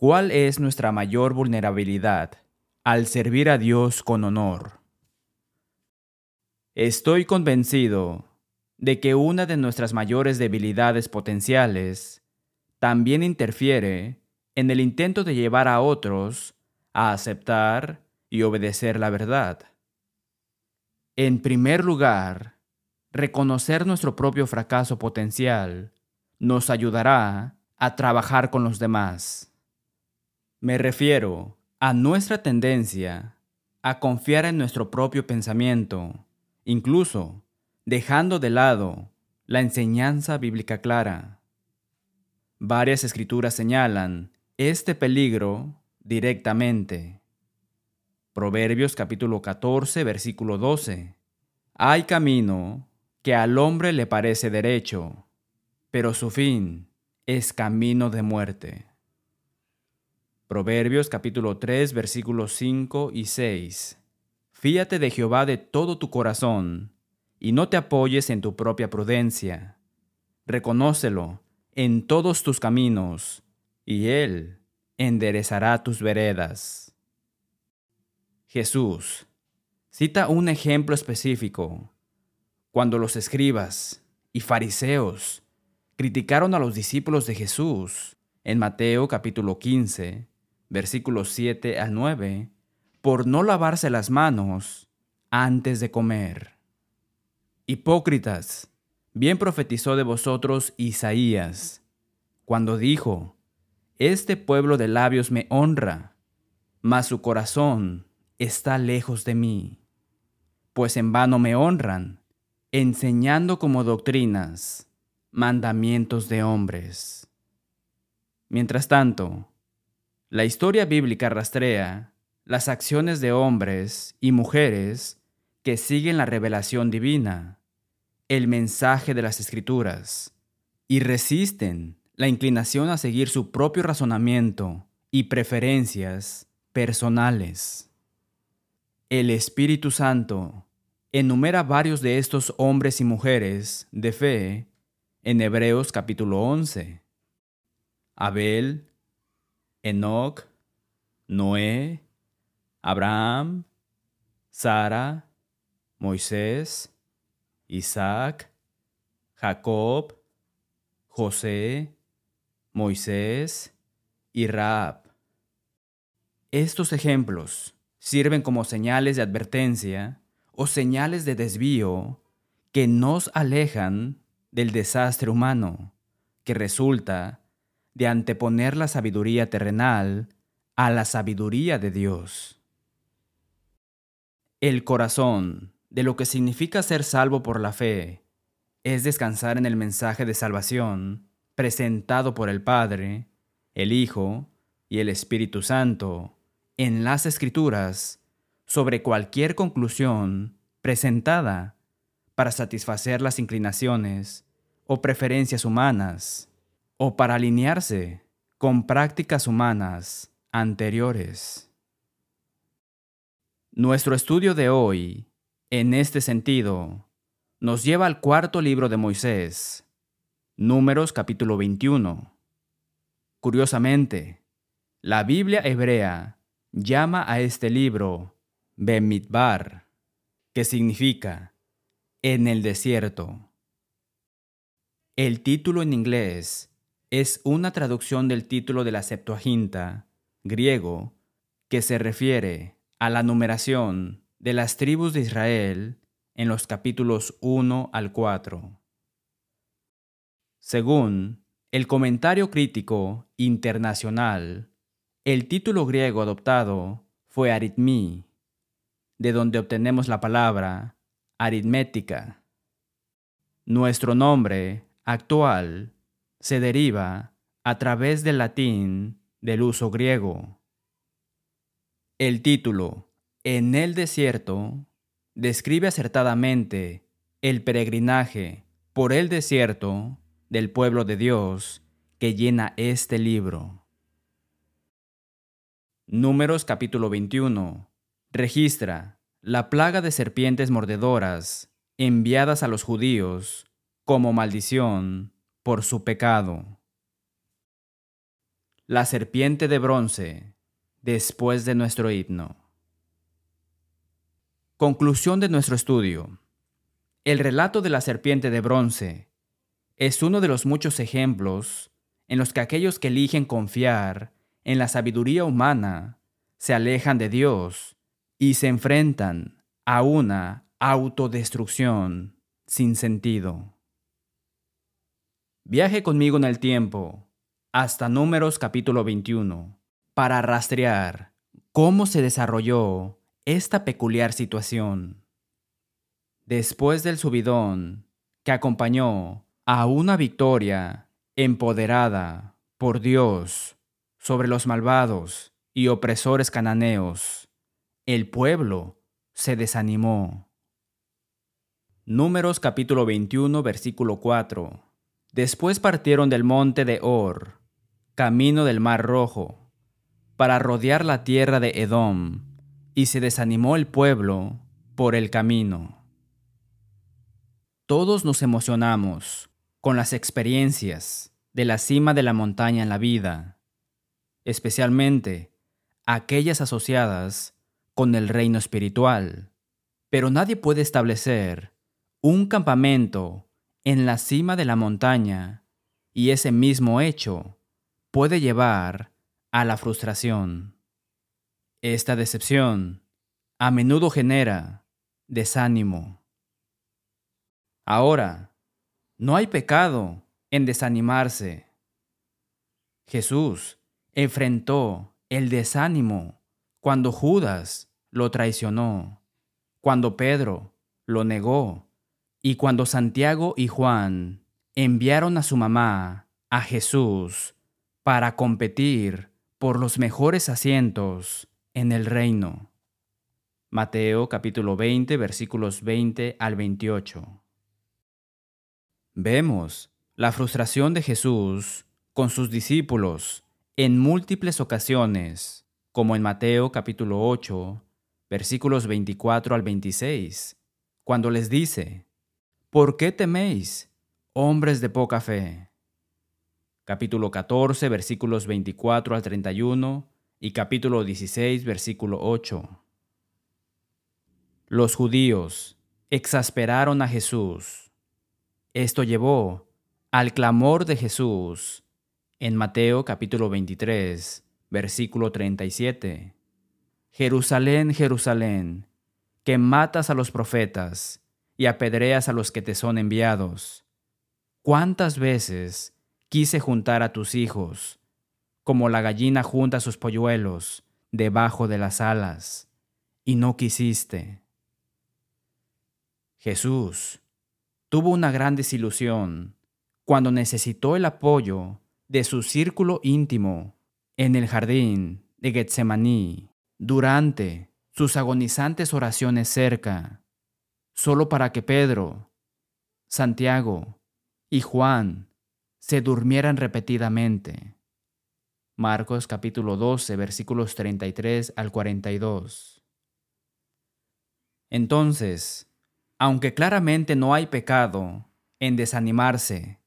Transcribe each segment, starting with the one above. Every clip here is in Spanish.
¿Cuál es nuestra mayor vulnerabilidad al servir a Dios con honor? Estoy convencido de que una de nuestras mayores debilidades potenciales también interfiere en el intento de llevar a otros a aceptar y obedecer la verdad. En primer lugar, reconocer nuestro propio fracaso potencial nos ayudará a trabajar con los demás. Me refiero a nuestra tendencia a confiar en nuestro propio pensamiento, incluso dejando de lado la enseñanza bíblica clara. Varias escrituras señalan este peligro directamente. Proverbios capítulo 14, versículo 12. Hay camino que al hombre le parece derecho, pero su fin es camino de muerte. Proverbios capítulo 3 versículos 5 y 6. Fíate de Jehová de todo tu corazón, y no te apoyes en tu propia prudencia. Reconócelo en todos tus caminos, y Él enderezará tus veredas. Jesús cita un ejemplo específico. Cuando los escribas y fariseos criticaron a los discípulos de Jesús en Mateo capítulo 15, versículos 7 al 9, por no lavarse las manos antes de comer. Hipócritas, bien profetizó de vosotros Isaías, cuando dijo, Este pueblo de labios me honra, mas su corazón está lejos de mí, pues en vano me honran, enseñando como doctrinas mandamientos de hombres. Mientras tanto, la historia bíblica rastrea las acciones de hombres y mujeres que siguen la revelación divina, el mensaje de las escrituras, y resisten la inclinación a seguir su propio razonamiento y preferencias personales. El Espíritu Santo enumera varios de estos hombres y mujeres de fe en Hebreos capítulo 11. Abel, Enoch, Noé, Abraham, Sara, Moisés, Isaac, Jacob, José, Moisés y Raab. Estos ejemplos sirven como señales de advertencia o señales de desvío que nos alejan del desastre humano que resulta de anteponer la sabiduría terrenal a la sabiduría de Dios. El corazón de lo que significa ser salvo por la fe es descansar en el mensaje de salvación presentado por el Padre, el Hijo y el Espíritu Santo en las Escrituras sobre cualquier conclusión presentada para satisfacer las inclinaciones o preferencias humanas, o para alinearse con prácticas humanas anteriores. Nuestro estudio de hoy, en este sentido, nos lleva al cuarto libro de Moisés, Números capítulo 21. Curiosamente, la Biblia hebrea llama a este libro Bemidbar, que significa en el desierto. El título en inglés es una traducción del título de la Septuaginta, griego, que se refiere a la numeración de las tribus de Israel en los capítulos 1 al 4. Según el comentario crítico internacional, el título griego adoptado fue aritmí, de donde obtenemos la palabra aritmética. Nuestro nombre actual se deriva a través del latín del uso griego. El título En el desierto describe acertadamente el peregrinaje por el desierto del pueblo de Dios que llena este libro. Números capítulo 21 registra la plaga de serpientes mordedoras enviadas a los judíos como maldición por su pecado. La serpiente de bronce, después de nuestro himno. Conclusión de nuestro estudio. El relato de la serpiente de bronce es uno de los muchos ejemplos en los que aquellos que eligen confiar en la sabiduría humana se alejan de Dios y se enfrentan a una autodestrucción sin sentido. Viaje conmigo en el tiempo hasta Números capítulo 21 para rastrear cómo se desarrolló esta peculiar situación. Después del subidón que acompañó a una victoria empoderada por Dios sobre los malvados y opresores cananeos, el pueblo se desanimó. Números capítulo 21 versículo 4. Después partieron del monte de Or, camino del mar rojo, para rodear la tierra de Edom, y se desanimó el pueblo por el camino. Todos nos emocionamos con las experiencias de la cima de la montaña en la vida, especialmente aquellas asociadas con el reino espiritual, pero nadie puede establecer un campamento en la cima de la montaña y ese mismo hecho puede llevar a la frustración. Esta decepción a menudo genera desánimo. Ahora, no hay pecado en desanimarse. Jesús enfrentó el desánimo cuando Judas lo traicionó, cuando Pedro lo negó y cuando Santiago y Juan enviaron a su mamá a Jesús para competir por los mejores asientos en el reino. Mateo capítulo 20 versículos 20 al 28. Vemos la frustración de Jesús con sus discípulos en múltiples ocasiones, como en Mateo capítulo 8, versículos 24 al 26, cuando les dice, ¿Por qué teméis, hombres de poca fe? Capítulo 14, versículos 24 al 31 y capítulo 16, versículo 8. Los judíos exasperaron a Jesús esto llevó al clamor de Jesús en Mateo capítulo 23, versículo 37. Jerusalén, Jerusalén, que matas a los profetas y apedreas a los que te son enviados. ¿Cuántas veces quise juntar a tus hijos, como la gallina junta sus polluelos debajo de las alas, y no quisiste? Jesús, tuvo una gran desilusión cuando necesitó el apoyo de su círculo íntimo en el jardín de Getsemaní durante sus agonizantes oraciones cerca, solo para que Pedro, Santiago y Juan se durmieran repetidamente. Marcos capítulo 12 versículos 33 al 42. Entonces, aunque claramente no hay pecado en desanimarse,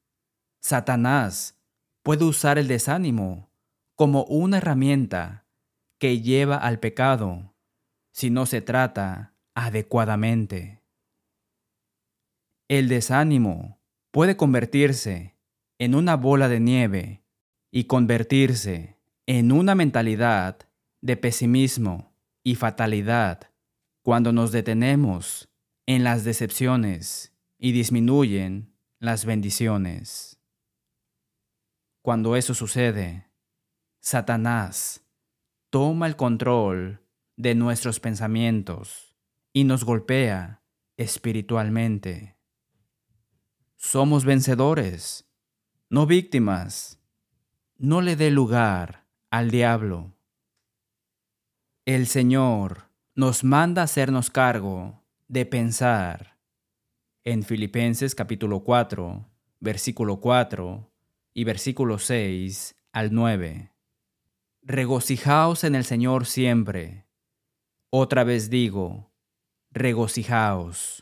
Satanás puede usar el desánimo como una herramienta que lleva al pecado si no se trata adecuadamente. El desánimo puede convertirse en una bola de nieve y convertirse en una mentalidad de pesimismo y fatalidad cuando nos detenemos en las decepciones y disminuyen las bendiciones. Cuando eso sucede, Satanás toma el control de nuestros pensamientos y nos golpea espiritualmente. Somos vencedores, no víctimas. No le dé lugar al diablo. El Señor nos manda hacernos cargo de pensar. En Filipenses capítulo 4, versículo 4 y versículo 6 al 9. Regocijaos en el Señor siempre. Otra vez digo, regocijaos.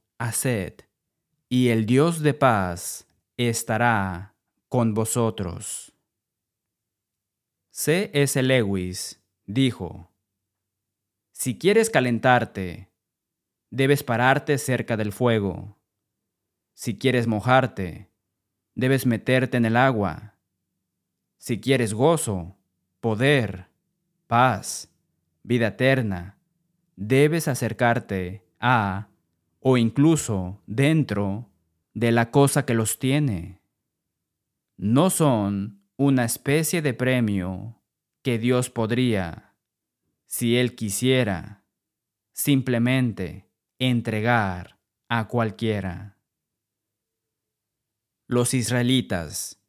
haced, y el Dios de paz estará con vosotros. C. S. Lewis dijo, Si quieres calentarte, debes pararte cerca del fuego. Si quieres mojarte, debes meterte en el agua. Si quieres gozo, poder, paz, vida eterna, debes acercarte a, o incluso dentro, de la cosa que los tiene. No son una especie de premio que Dios podría, si Él quisiera, simplemente entregar a cualquiera. Los israelitas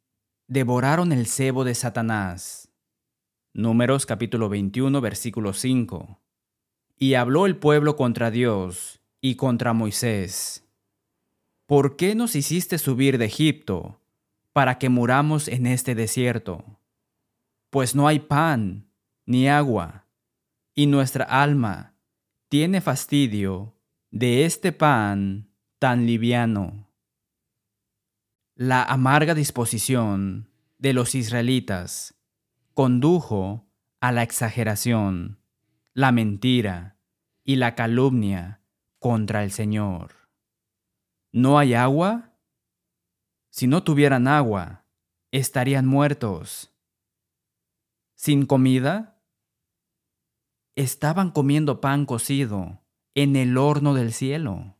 devoraron el cebo de Satanás. Números capítulo 21 versículo 5. Y habló el pueblo contra Dios y contra Moisés. ¿Por qué nos hiciste subir de Egipto para que muramos en este desierto? Pues no hay pan ni agua, y nuestra alma tiene fastidio de este pan tan liviano. La amarga disposición de los israelitas condujo a la exageración la mentira y la calumnia contra el Señor. ¿No hay agua? Si no tuvieran agua, estarían muertos. ¿Sin comida? Estaban comiendo pan cocido en el horno del cielo.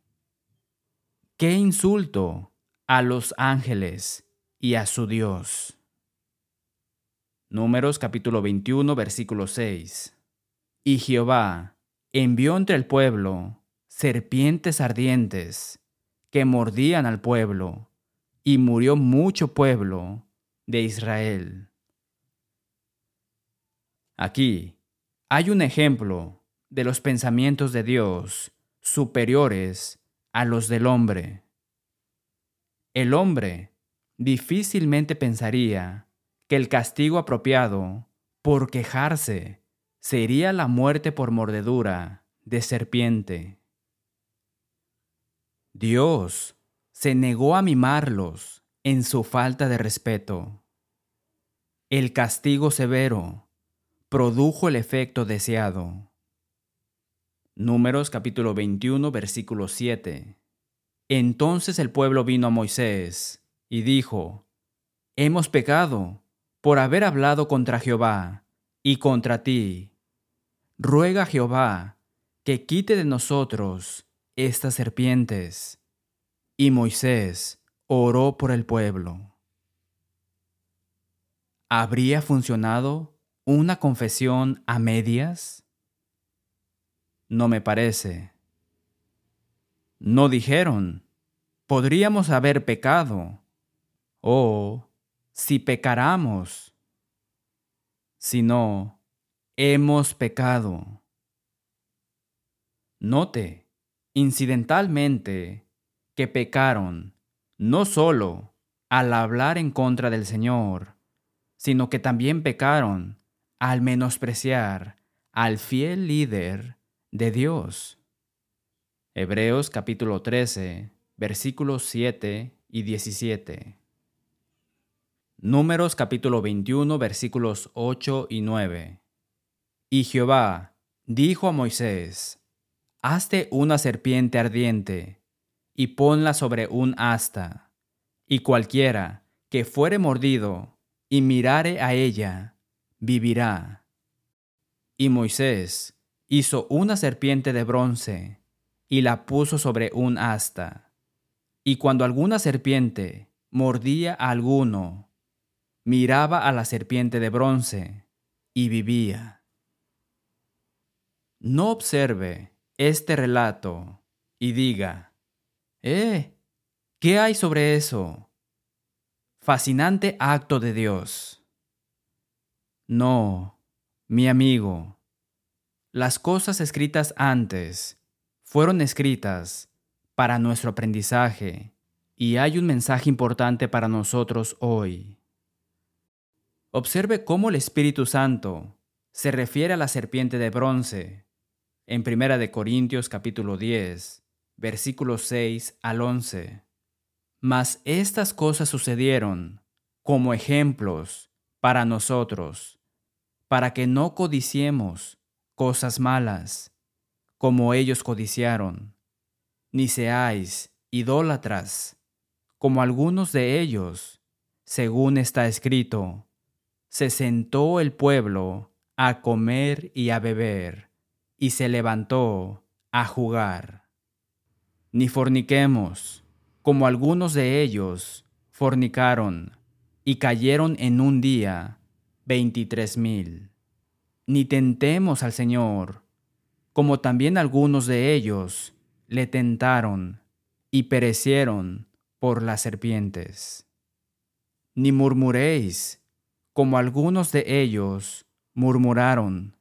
¡Qué insulto a los ángeles y a su Dios! Números capítulo 21 versículo 6. Y Jehová envió entre el pueblo serpientes ardientes que mordían al pueblo, y murió mucho pueblo de Israel. Aquí hay un ejemplo de los pensamientos de Dios superiores a los del hombre. El hombre difícilmente pensaría que el castigo apropiado por quejarse sería la muerte por mordedura de serpiente. Dios se negó a mimarlos en su falta de respeto. El castigo severo produjo el efecto deseado. Números capítulo 21 versículo 7. Entonces el pueblo vino a Moisés y dijo, Hemos pecado por haber hablado contra Jehová y contra ti ruega a Jehová que quite de nosotros estas serpientes. Y Moisés oró por el pueblo. ¿Habría funcionado una confesión a medias? No me parece. No dijeron, podríamos haber pecado, o si pecaramos, sino, hemos pecado. Note, incidentalmente, que pecaron no solo al hablar en contra del Señor, sino que también pecaron al menospreciar al fiel líder de Dios. Hebreos capítulo 13, versículos 7 y 17. Números capítulo 21, versículos 8 y 9. Y Jehová dijo a Moisés, Hazte una serpiente ardiente, y ponla sobre un asta, y cualquiera que fuere mordido y mirare a ella, vivirá. Y Moisés hizo una serpiente de bronce y la puso sobre un asta. Y cuando alguna serpiente mordía a alguno, miraba a la serpiente de bronce y vivía. No observe este relato y diga, ¡Eh! ¿Qué hay sobre eso? Fascinante acto de Dios. No, mi amigo, las cosas escritas antes fueron escritas para nuestro aprendizaje y hay un mensaje importante para nosotros hoy. Observe cómo el Espíritu Santo se refiere a la serpiente de bronce en 1 de Corintios capítulo 10, versículos 6 al 11. Mas estas cosas sucedieron como ejemplos para nosotros, para que no codiciemos cosas malas, como ellos codiciaron, ni seáis idólatras, como algunos de ellos, según está escrito, se sentó el pueblo a comer y a beber, y se levantó a jugar. Ni forniquemos, como algunos de ellos fornicaron y cayeron en un día veintitrés mil. Ni tentemos al Señor, como también algunos de ellos le tentaron y perecieron por las serpientes. Ni murmuréis, como algunos de ellos murmuraron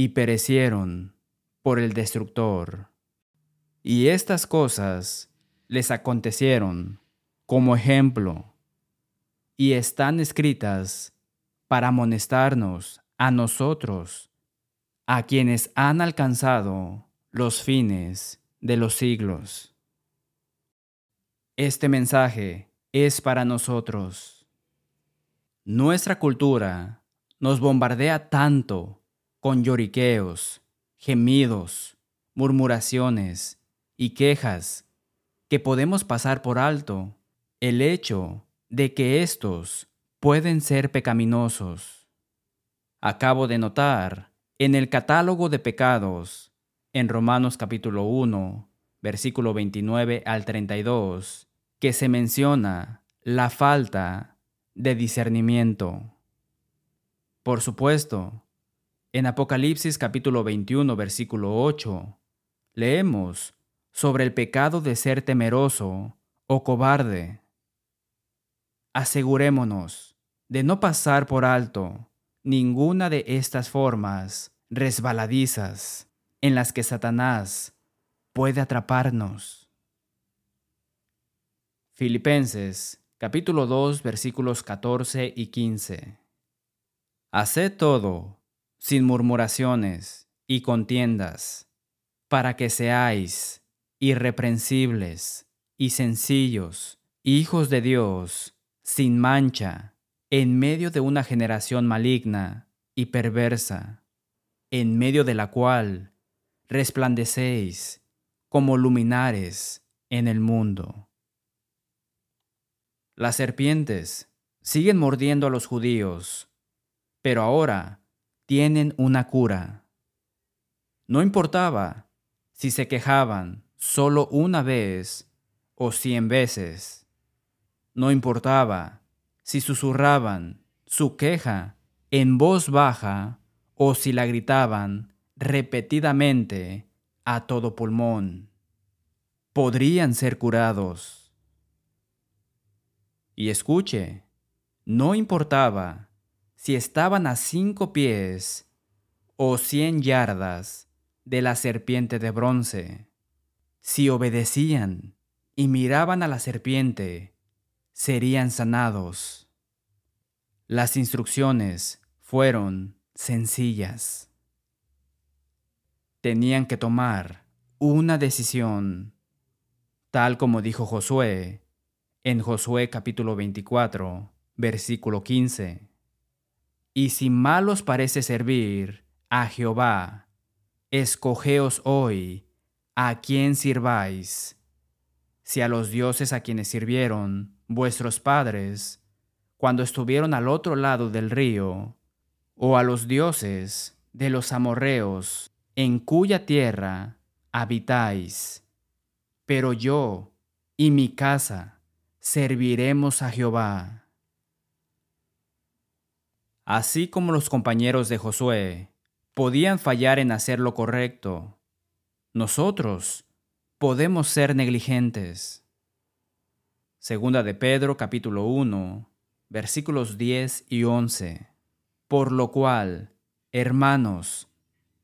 y perecieron por el destructor. Y estas cosas les acontecieron como ejemplo y están escritas para amonestarnos a nosotros, a quienes han alcanzado los fines de los siglos. Este mensaje es para nosotros. Nuestra cultura nos bombardea tanto con lloriqueos, gemidos, murmuraciones y quejas que podemos pasar por alto el hecho de que estos pueden ser pecaminosos. Acabo de notar en el catálogo de pecados, en Romanos capítulo 1, versículo 29 al 32, que se menciona la falta de discernimiento. Por supuesto, en Apocalipsis capítulo 21, versículo 8, leemos sobre el pecado de ser temeroso o cobarde. Asegurémonos de no pasar por alto ninguna de estas formas resbaladizas en las que Satanás puede atraparnos. Filipenses capítulo 2 versículos 14 y 15. Haced todo sin murmuraciones y contiendas, para que seáis irreprensibles y sencillos, hijos de Dios, sin mancha, en medio de una generación maligna y perversa, en medio de la cual resplandecéis como luminares en el mundo. Las serpientes siguen mordiendo a los judíos, pero ahora tienen una cura. No importaba si se quejaban solo una vez o cien veces. No importaba si susurraban su queja en voz baja o si la gritaban repetidamente a todo pulmón. Podrían ser curados. Y escuche, no importaba si estaban a cinco pies o cien yardas de la serpiente de bronce. Si obedecían y miraban a la serpiente, serían sanados. Las instrucciones fueron sencillas. Tenían que tomar una decisión, tal como dijo Josué en Josué capítulo 24, versículo 15. Y si mal os parece servir a Jehová, escogeos hoy a quién sirváis, si a los dioses a quienes sirvieron vuestros padres, cuando estuvieron al otro lado del río, o a los dioses de los amorreos, en cuya tierra habitáis. Pero yo y mi casa serviremos a Jehová. Así como los compañeros de Josué podían fallar en hacer lo correcto, nosotros podemos ser negligentes. Segunda de Pedro capítulo 1, versículos 10 y 11. Por lo cual, hermanos,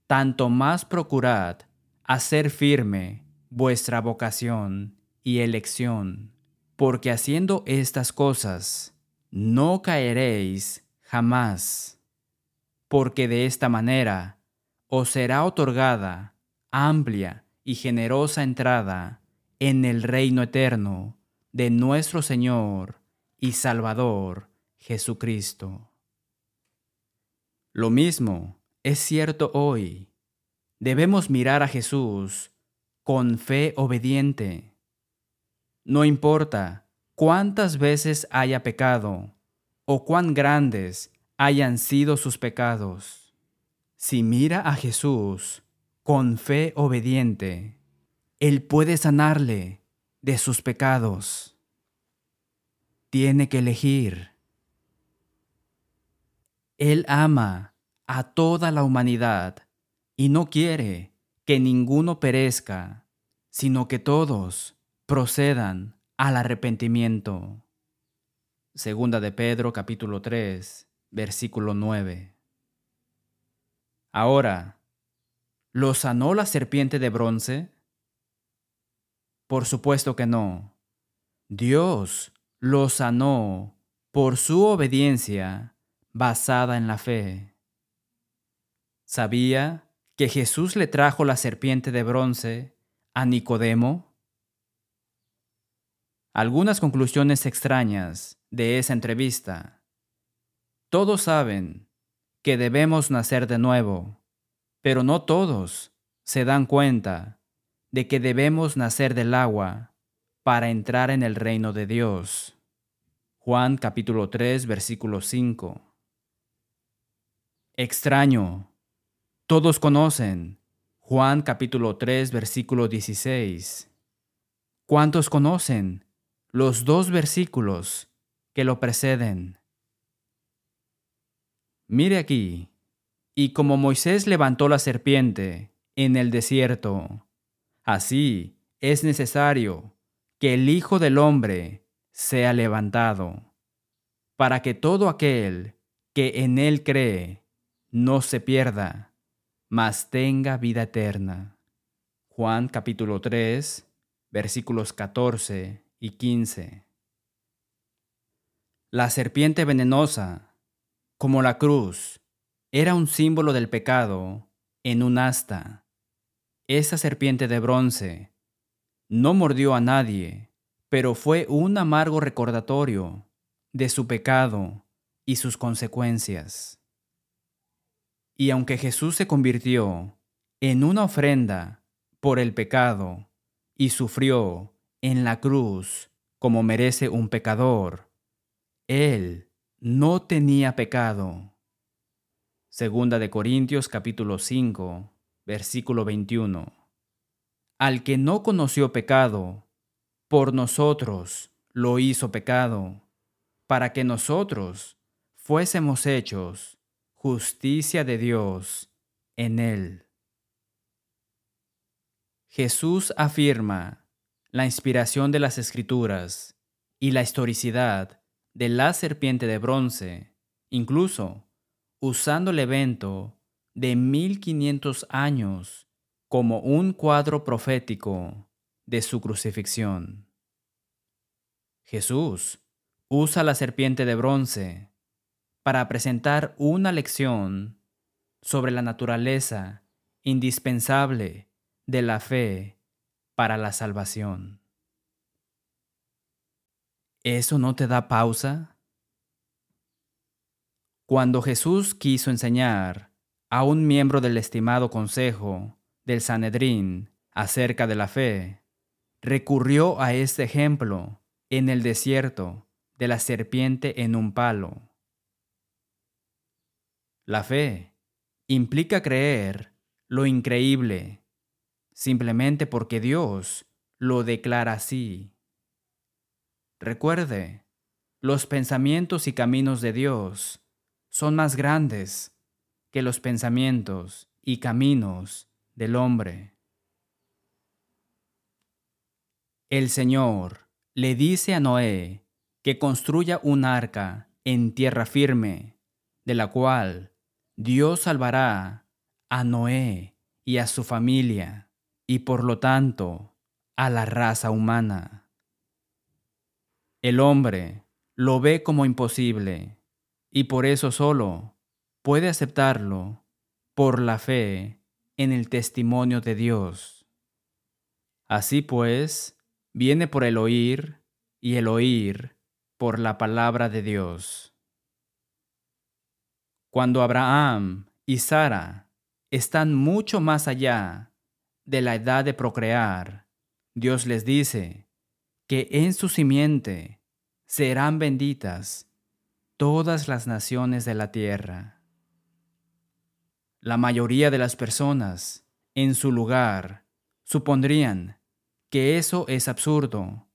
tanto más procurad hacer firme vuestra vocación y elección, porque haciendo estas cosas no caeréis jamás, porque de esta manera os será otorgada amplia y generosa entrada en el reino eterno de nuestro Señor y Salvador Jesucristo. Lo mismo es cierto hoy. Debemos mirar a Jesús con fe obediente. No importa cuántas veces haya pecado o cuán grandes hayan sido sus pecados. Si mira a Jesús con fe obediente, Él puede sanarle de sus pecados. Tiene que elegir. Él ama a toda la humanidad y no quiere que ninguno perezca, sino que todos procedan al arrepentimiento. Segunda de Pedro capítulo 3, versículo 9. Ahora, ¿lo sanó la serpiente de bronce? Por supuesto que no. Dios lo sanó por su obediencia basada en la fe. ¿Sabía que Jesús le trajo la serpiente de bronce a Nicodemo? Algunas conclusiones extrañas de esa entrevista. Todos saben que debemos nacer de nuevo, pero no todos se dan cuenta de que debemos nacer del agua para entrar en el reino de Dios. Juan capítulo 3 versículo 5. Extraño. Todos conocen. Juan capítulo 3 versículo 16. ¿Cuántos conocen los dos versículos que lo preceden? Mire aquí. Y como Moisés levantó la serpiente en el desierto, Así es necesario que el Hijo del Hombre sea levantado, para que todo aquel que en él cree no se pierda, mas tenga vida eterna. Juan capítulo 3, versículos 14 y 15. La serpiente venenosa, como la cruz, era un símbolo del pecado en un asta esa serpiente de bronce no mordió a nadie, pero fue un amargo recordatorio de su pecado y sus consecuencias. Y aunque Jesús se convirtió en una ofrenda por el pecado y sufrió en la cruz como merece un pecador, Él no tenía pecado. Segunda de Corintios capítulo 5 versículo 21. Al que no conoció pecado, por nosotros lo hizo pecado, para que nosotros fuésemos hechos justicia de Dios en él. Jesús afirma la inspiración de las escrituras y la historicidad de la serpiente de bronce, incluso usando el evento de 1500 años como un cuadro profético de su crucifixión. Jesús usa la serpiente de bronce para presentar una lección sobre la naturaleza indispensable de la fe para la salvación. ¿Eso no te da pausa? Cuando Jesús quiso enseñar a un miembro del estimado Consejo del Sanedrín acerca de la fe, recurrió a este ejemplo en el desierto de la serpiente en un palo. La fe implica creer lo increíble, simplemente porque Dios lo declara así. Recuerde, los pensamientos y caminos de Dios son más grandes que los pensamientos y caminos del hombre. El Señor le dice a Noé que construya un arca en tierra firme, de la cual Dios salvará a Noé y a su familia, y por lo tanto a la raza humana. El hombre lo ve como imposible, y por eso solo puede aceptarlo por la fe en el testimonio de Dios. Así pues, viene por el oír y el oír por la palabra de Dios. Cuando Abraham y Sara están mucho más allá de la edad de procrear, Dios les dice que en su simiente serán benditas todas las naciones de la tierra. La mayoría de las personas en su lugar supondrían que eso es absurdo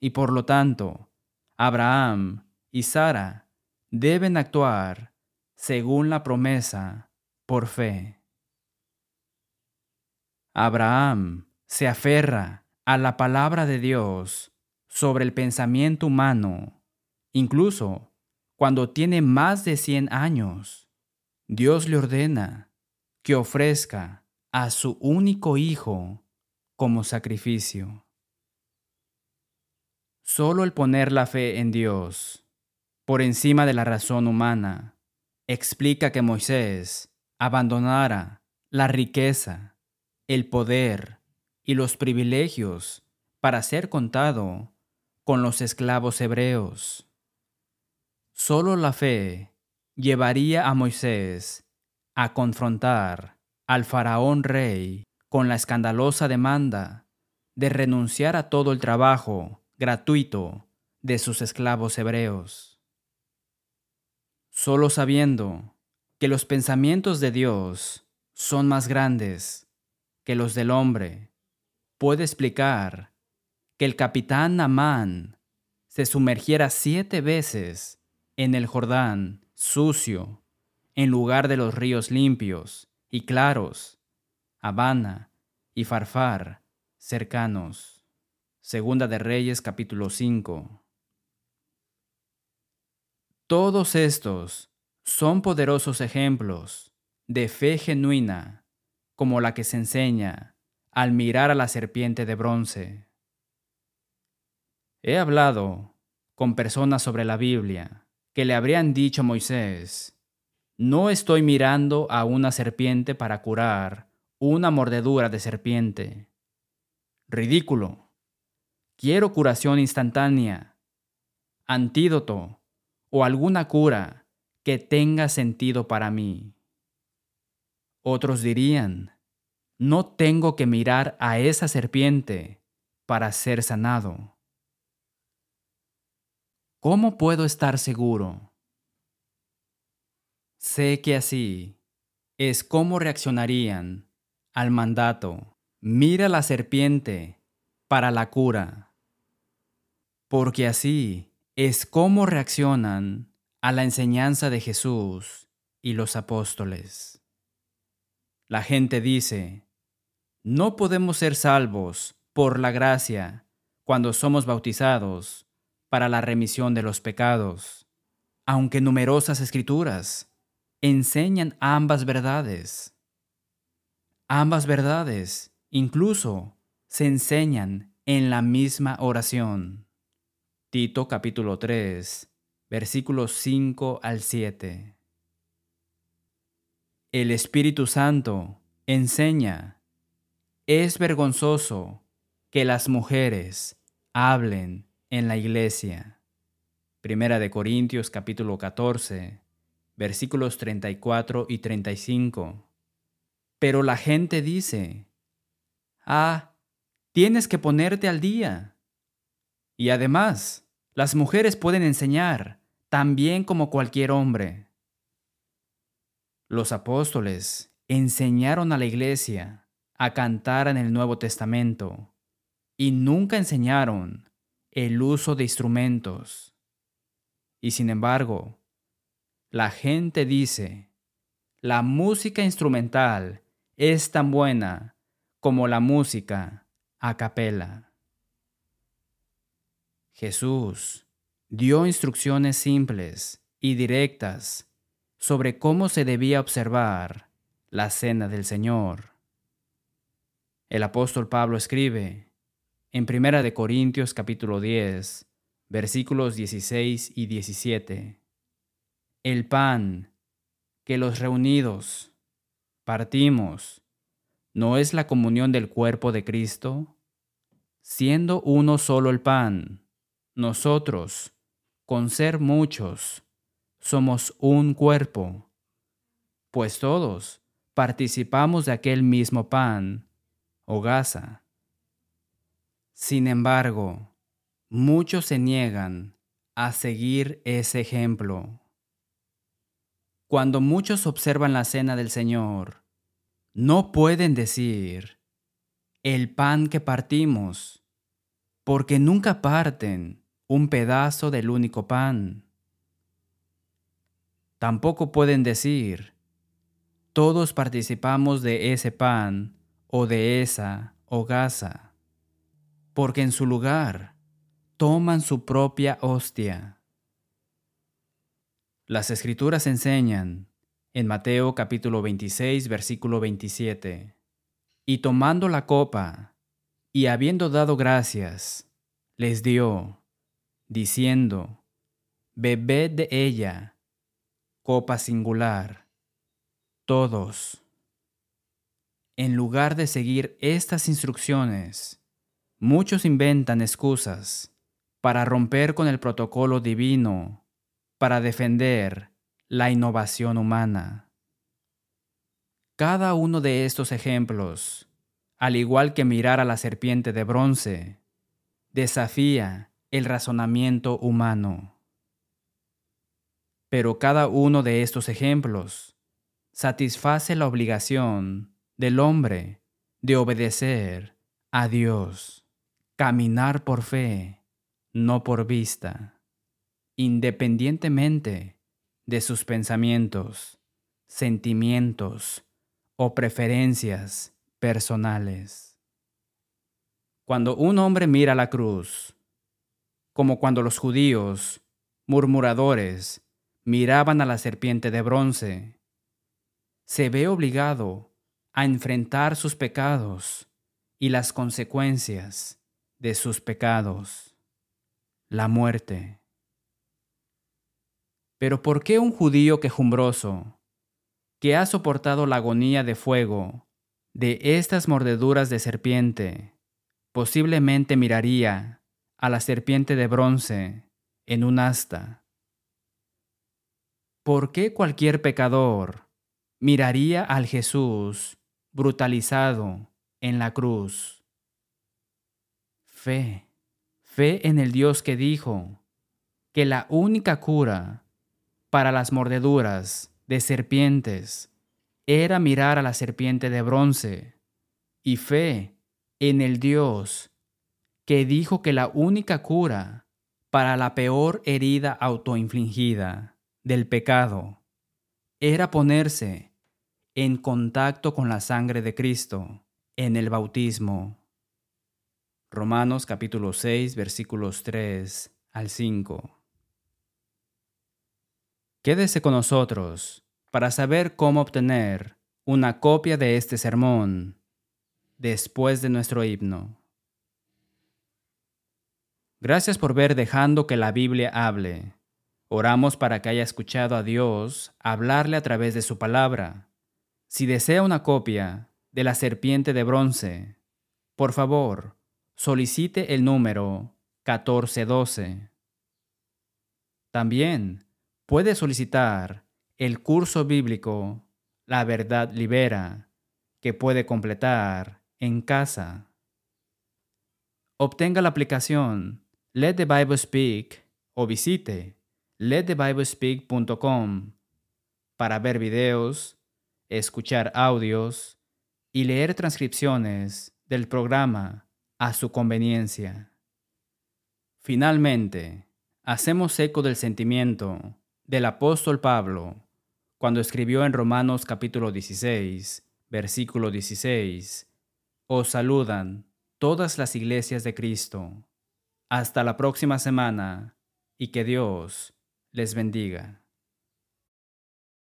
y por lo tanto Abraham y Sara deben actuar según la promesa, por fe. Abraham se aferra a la palabra de Dios sobre el pensamiento humano, incluso cuando tiene más de 100 años. Dios le ordena que ofrezca a su único hijo como sacrificio. Solo el poner la fe en Dios por encima de la razón humana explica que Moisés abandonara la riqueza, el poder y los privilegios para ser contado con los esclavos hebreos. Solo la fe llevaría a Moisés a confrontar al faraón rey con la escandalosa demanda de renunciar a todo el trabajo gratuito de sus esclavos hebreos. Solo sabiendo que los pensamientos de Dios son más grandes que los del hombre, puede explicar que el capitán Namán se sumergiera siete veces en el Jordán sucio en lugar de los ríos limpios y claros, Habana y Farfar cercanos. Segunda de Reyes capítulo 5. Todos estos son poderosos ejemplos de fe genuina, como la que se enseña al mirar a la serpiente de bronce. He hablado con personas sobre la Biblia que le habrían dicho a Moisés, no estoy mirando a una serpiente para curar una mordedura de serpiente. Ridículo. Quiero curación instantánea. Antídoto o alguna cura que tenga sentido para mí. Otros dirían, no tengo que mirar a esa serpiente para ser sanado. ¿Cómo puedo estar seguro? Sé que así es como reaccionarían al mandato. Mira la serpiente para la cura. Porque así es cómo reaccionan a la enseñanza de Jesús y los apóstoles. La gente dice, no podemos ser salvos por la gracia cuando somos bautizados para la remisión de los pecados, aunque numerosas escrituras enseñan ambas verdades. Ambas verdades incluso se enseñan en la misma oración. Tito capítulo 3, versículos 5 al 7. El Espíritu Santo enseña, es vergonzoso que las mujeres hablen en la iglesia. Primera de Corintios capítulo 14, versículos 34 y 35. Pero la gente dice, ah, tienes que ponerte al día. Y además, Las mujeres pueden enseñar tan bien como cualquier hombre. Los apóstoles enseñaron a la iglesia a cantar en el Nuevo Testamento y nunca enseñaron el uso de instrumentos. Y sin embargo, la gente dice, la música instrumental es tan buena como la música a capela. Jesús dio instrucciones simples y directas sobre cómo se debía observar la cena del Señor. El apóstol Pablo escribe en Primera de Corintios capítulo 10, versículos 16 y 17. El pan que los reunidos partimos no es la comunión del cuerpo de Cristo, siendo uno solo el pan, nosotros, con ser muchos, somos un cuerpo, pues todos participamos de aquel mismo pan o gasa. Sin embargo, muchos se niegan a seguir ese ejemplo. Cuando muchos observan la cena del Señor, no pueden decir, el pan que partimos, porque nunca parten un pedazo del único pan. Tampoco pueden decir, todos participamos de ese pan o de esa hogaza, porque en su lugar toman su propia hostia. Las escrituras enseñan en Mateo capítulo 26 versículo 27, y tomando la copa, y habiendo dado gracias, les dio, diciendo, Bebed de ella copa singular. Todos. En lugar de seguir estas instrucciones, muchos inventan excusas para romper con el protocolo divino, para defender la innovación humana. Cada uno de estos ejemplos, al igual que mirar a la serpiente de bronce, desafía el razonamiento humano. Pero cada uno de estos ejemplos satisface la obligación del hombre de obedecer a Dios, caminar por fe, no por vista, independientemente de sus pensamientos, sentimientos o preferencias personales. Cuando un hombre mira la cruz, como cuando los judíos, murmuradores, miraban a la serpiente de bronce, se ve obligado a enfrentar sus pecados y las consecuencias de sus pecados, la muerte. Pero ¿por qué un judío quejumbroso, que ha soportado la agonía de fuego de estas mordeduras de serpiente, posiblemente miraría a la serpiente de bronce en un asta? ¿Por qué cualquier pecador miraría al Jesús brutalizado en la cruz? Fe, fe en el Dios que dijo que la única cura para las mordeduras de serpientes era mirar a la serpiente de bronce, y fe en el Dios que dijo que la única cura para la peor herida autoinfligida del pecado era ponerse en contacto con la sangre de Cristo en el bautismo. Romanos capítulo 6 versículos 3 al 5. Quédese con nosotros para saber cómo obtener una copia de este sermón después de nuestro himno. Gracias por ver dejando que la Biblia hable. Oramos para que haya escuchado a Dios hablarle a través de su palabra. Si desea una copia de la serpiente de bronce, por favor, solicite el número 1412. También puede solicitar el curso bíblico La verdad libera, que puede completar en casa. Obtenga la aplicación Let the Bible Speak o visite letthebiblespeak.com para ver videos, escuchar audios y leer transcripciones del programa a su conveniencia. Finalmente, hacemos eco del sentimiento del apóstol Pablo cuando escribió en Romanos capítulo 16, versículo 16, Os saludan todas las iglesias de Cristo. Hasta la próxima semana y que Dios les bendiga.